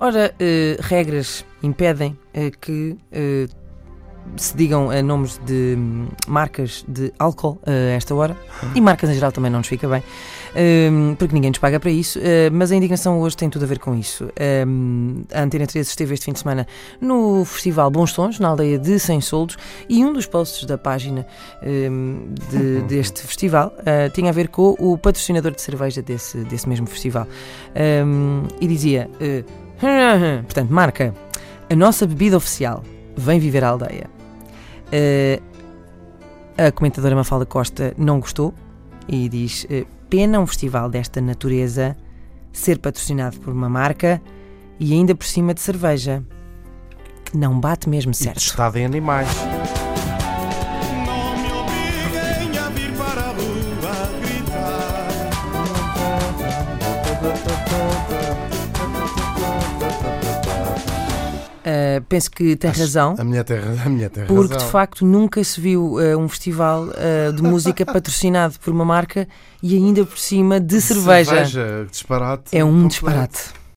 Ora, uh, regras impedem uh, que uh, se digam eh, nomes de hum, marcas de álcool eh, a esta hora e marcas em geral também não nos fica bem, hum, porque ninguém nos paga para isso. eh, mas a indignação hoje tem tudo a ver com isso. Hum, a Antena 13 esteve este fim de semana no Festival Bons Sons, na aldeia de Sem Soldos, e um dos posts da página de- deste festival tinha a ver com o patrocinador de cerveja desse, desse mesmo festival. E dizia: portanto, marca, a nossa bebida oficial, vem viver à aldeia. Eh, a comentadora Mafalda Costa não gostou e diz: eh, pena um festival desta natureza ser patrocinado por uma marca e ainda por cima de cerveja. Não bate mesmo E certo. testado em animais. Não me obriguem a vir para a rua gritar. Eh, penso que tem razão. A minha terra, a minha terra. Porque de facto nunca se viu eh, um festival eh, de música patrocinado por uma marca e ainda por cima de cerveja. Cerveja, disparate. É um completo. disparate.